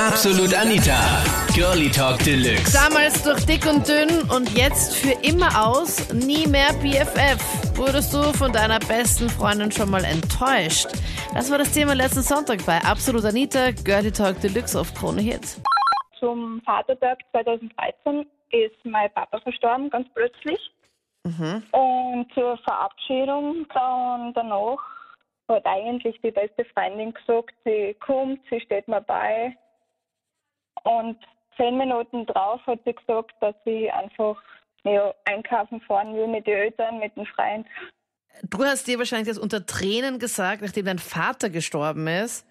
Absolut Anita. Girlie Talk Deluxe. Damals durch dick und dünn und jetzt für immer aus, nie mehr BFF. Wurdest du von deiner besten Freundin schon mal enttäuscht? Das war das Thema letzten Sonntag bei Absolut Anita, Girlie Talk Deluxe auf Krone Hit. Zum Vatertag 2013 ist mein Papa verstorben, ganz plötzlich. Und zur Verabschiedung dann danach hat eigentlich die beste Freundin gesagt, sie kommt, sie steht mir bei. Und zehn Minuten drauf hat sie gesagt, dass sie einfach ja, einkaufen fahren will mit den Eltern, mit dem Freund. Du hast dir wahrscheinlich das unter Tränen gesagt, nachdem dein Vater gestorben ist,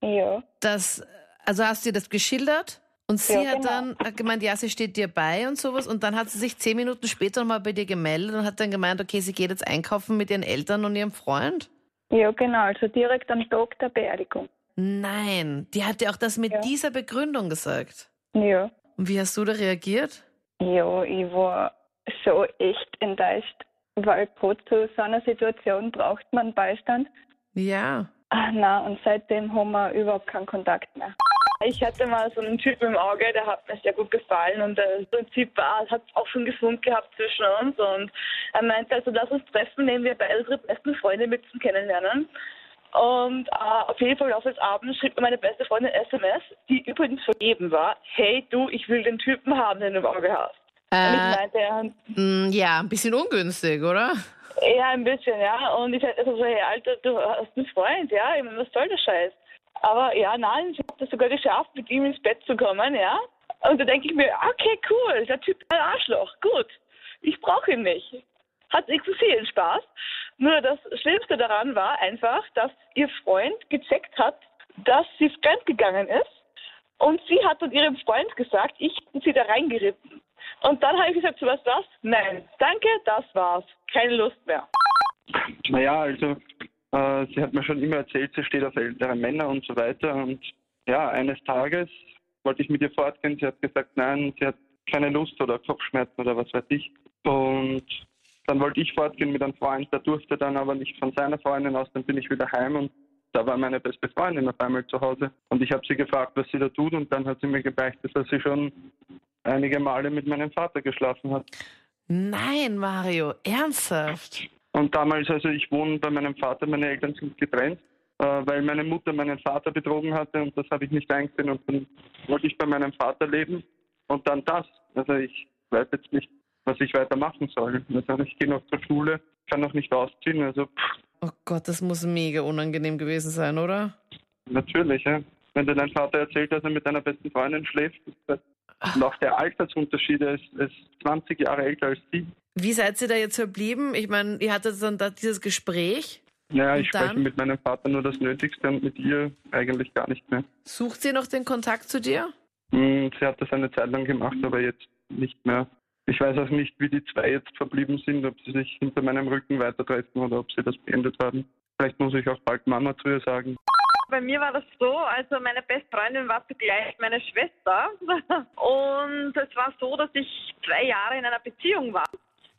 Ja, dass, also hast du dir das geschildert? Und sie Ja, hat genau. dann gemeint, ja, sie steht dir bei und sowas. Und dann hat sie sich zehn Minuten später nochmal bei dir gemeldet und hat dann gemeint, okay, sie geht jetzt einkaufen mit ihren Eltern und ihrem Freund. ja genau, also direkt am Tag der Beerdigung. Nein, die hat dir auch das mit Ja. dieser Begründung gesagt. Ja. Und wie hast du da reagiert? Ja, ich war schon echt enttäuscht, weil gerade zu so einer Situation braucht man Beistand. Ja. Ah, na, und seitdem haben wir überhaupt keinen Kontakt mehr. Ich hatte mal so einen Typen im Auge, der hat mir sehr gut gefallen und äh, im Prinzip hat auch schon gefunkt gehabt zwischen uns und er meinte, also lass uns treffen, nehmen wir beide unsere besten Freunde mit zum Kennenlernen. Und äh, auf jeden Fall auf des Abends schrieb mir meine beste Freundin SMS, die übrigens vergeben war, hey du, ich will den Typen haben, den du im Auge hast. Und Äh, ich meinte, ja, mh, ja, ein bisschen ungünstig, oder? ja, ein bisschen, ja. Und ich sagte so, hey Alter, du hast einen Freund, ja, ich meine, was soll der Scheiß? Aber ja, nein, ich habe das sogar geschafft, mit ihm ins Bett zu kommen, ja. Und da denke ich mir, okay, cool, der Typ ist ein Arschloch, gut. Ich brauche ihn nicht. Hat exzessiven Spaß. Nur das Schlimmste daran war einfach, dass ihr Freund gecheckt hat, dass sie fremdgegangen ist. Und sie hat dann ihrem Freund gesagt, ich hätte sie da reingeritten. Und dann habe ich gesagt, so was das? Nein, danke, das war's. Keine Lust mehr. Naja, also äh, sie hat mir schon immer erzählt, sie steht auf ältere Männer und so weiter. Und ja, eines Tages wollte ich mit ihr fortgehen. Sie hat gesagt, nein, sie hat keine Lust oder Kopfschmerzen oder was weiß ich. Und dann wollte ich fortgehen mit einem Freund, der durfte dann aber nicht von seiner Freundin aus. Dann bin ich wieder heim und da war meine beste Freundin auf einmal zu Hause. Und ich habe sie gefragt, was sie da tut. Und dann hat sie mir gebeichtet, dass sie schon einige Male mit meinem Vater geschlafen hat. Nein, Mario, ernsthaft. Und damals, also ich wohne bei meinem Vater, meine Eltern sind getrennt, äh, weil meine Mutter meinen Vater betrogen hatte und das habe ich nicht eingesehen und dann wollte ich bei meinem Vater leben und dann das. Also ich weiß jetzt nicht, was ich weiter machen soll. Also ich gehe noch zur Schule, kann noch nicht ausziehen, also pff, Oh Gott, das muss mega unangenehm gewesen sein, oder? natürlich, ja. Wenn dir dein Vater erzählt, dass er mit deiner besten Freundin schläft, und auch der Altersunterschied, er ist, ist 20 Jahre älter als sie. Wie seid ihr da jetzt verblieben? Ich meine, ihr hattet dann da dieses Gespräch. Ja, ich spreche mit meinem Vater nur das Nötigste und mit ihr eigentlich gar nicht mehr. Sucht sie noch den Kontakt zu dir? Hm, Sie hat das eine Zeit lang gemacht, aber jetzt nicht mehr. Ich weiß auch nicht, wie die zwei jetzt verblieben sind, ob sie sich hinter meinem Rücken weiter treffen oder ob sie das beendet haben. Vielleicht muss ich auch bald Mama zu ihr sagen. Bei mir war das so, also meine beste Freundin war zugleich meine Schwester. Und es war so, dass ich zwei Jahre in einer Beziehung war.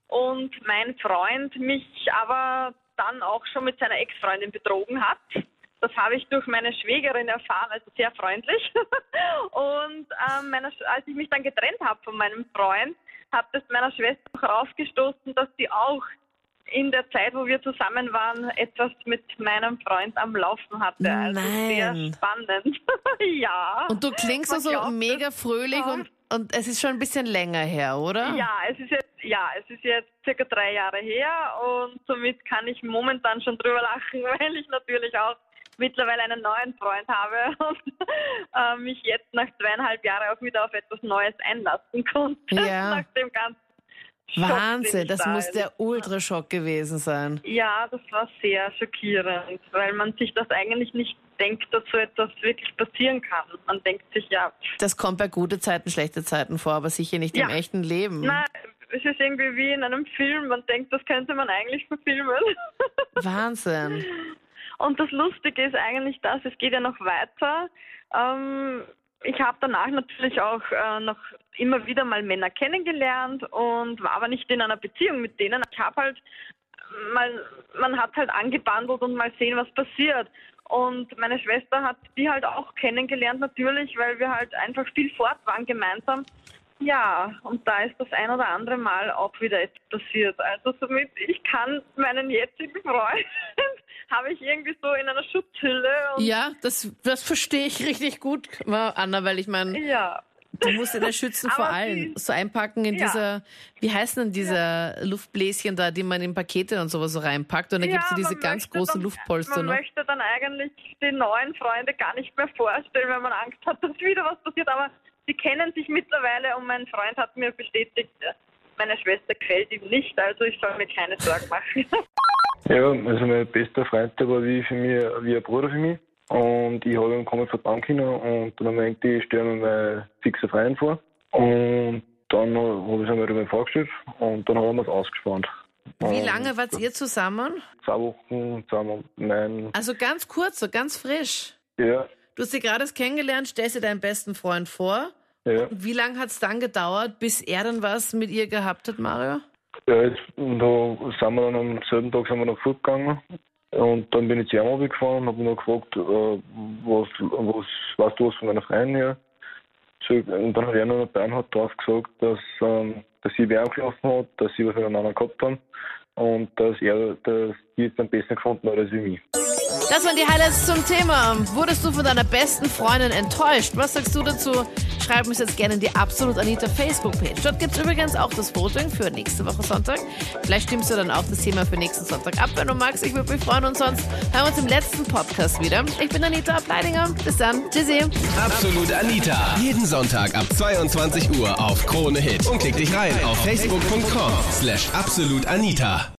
Und mein Freund mich aber dann auch schon mit seiner Ex-Freundin betrogen hat. Das habe ich durch meine Schwägerin erfahren, also sehr freundlich. Und ähm, meiner, Sch- als ich mich dann getrennt habe von meinem Freund, hat es meiner Schwester auch herausgestoßen, dass sie auch in der Zeit, wo wir zusammen waren, etwas mit meinem Freund am Laufen hatte. Also sehr Nein. spannend. ja. Und du klingst so glaubt mega fröhlich Ja. und, und es ist schon ein bisschen länger her, oder? Ja, es ist jetzt, ja, es ist jetzt circa drei Jahre her und somit kann ich momentan schon drüber lachen, weil ich natürlich auch mittlerweile einen neuen Freund habe und äh, mich jetzt nach zweieinhalb Jahren auch wieder auf etwas Neues einlassen konnte. Ja. Nach dem ganzen Schock, Wahnsinn, das da muss der Ultraschock gewesen sein. Ja, das war sehr schockierend, weil man sich das eigentlich nicht denkt, dass so etwas wirklich passieren kann. Man denkt sich, ja, Das kommt bei gute Zeiten, schlechte Zeiten vor, aber sicher nicht im Ja. echten Leben. na, es ist irgendwie wie in einem Film. Man denkt, das könnte man eigentlich verfilmen. Wahnsinn. Und das Lustige ist eigentlich das, es geht ja noch weiter. Ähm, ich habe danach natürlich auch äh, noch immer wieder mal Männer kennengelernt und war aber nicht in einer Beziehung mit denen. Ich habe halt mal, man hat halt angebandelt und mal sehen, was passiert. Und meine Schwester hat die halt auch kennengelernt natürlich, weil wir halt einfach viel fort waren gemeinsam. Ja, und da ist das ein oder andere Mal auch wieder etwas passiert. Also somit, ich kann meinen jetzigen Freund, habe ich irgendwie so in einer Schutzhülle. ja, das, das verstehe ich richtig gut, Anna, weil ich meine, ja. du musst ja schützen vor allem. So einpacken in Ja. dieser, wie heißen denn diese Luftbläschen da, die man in Pakete und sowas so reinpackt und da gibt es Ja, diese ganz großen dann, Luftpolster, Man ne? möchte dann eigentlich die neuen Freunde gar nicht mehr vorstellen, weil man Angst hat, dass wieder was passiert. Aber sie kennen sich mittlerweile und mein Freund hat mir bestätigt, meine Schwester gefällt ihm nicht, also ich soll mir keine Sorgen machen. Ja, also mein bester Freund, der war wie für mich, wie ein Bruder für mich. Und ich habe ihm komplett vertrauen können und dann habe ich gedacht, ich stelle mir meinen fixen Freund vor. Und dann habe ich es einmal darüber vorgestellt und dann haben wir es ausgespannt. Wie lange wart ihr zusammen? Zwei Wochen, zusammen, nein, Also ganz kurz, so ganz frisch. ja, Du hast sie gerade kennengelernt, stellst dir deinen besten Freund vor. ja. Wie lange hat es dann gedauert, bis er dann was mit ihr gehabt hat, Mario? Ja, jetzt, und da sind wir dann am selben Tag sind wir noch fortgegangen. Und dann bin ich zu ihm gefahren und habe ihn noch gefragt, äh, was, was, weißt du was von meiner Freundin her? Und dann hat er noch Bernhard drauf gesagt, dass, ähm, dass sie wer angelaufen hat, dass sie was miteinander gehabt haben und dass er, dass die jetzt am besten gefunden hat als wie mich. Das waren die Highlights zum Thema. Wurdest du von deiner besten Freundin enttäuscht? Was sagst du dazu? Schreib uns jetzt gerne in die Absolut Anita Facebook-Page. Dort gibt es übrigens auch das Voting für nächste Woche Sonntag. Vielleicht stimmst du dann auch das Thema für nächsten Sonntag ab, wenn du magst. Ich würde mich freuen und sonst hören wir uns im letzten Podcast wieder. Ich bin Anita Ableidinger. Bis dann. Tschüssi. Absolut Anita. Jeden Sonntag ab 22 Uhr auf Krone Hit. Und klick dich rein auf facebook.com slash absolutanita.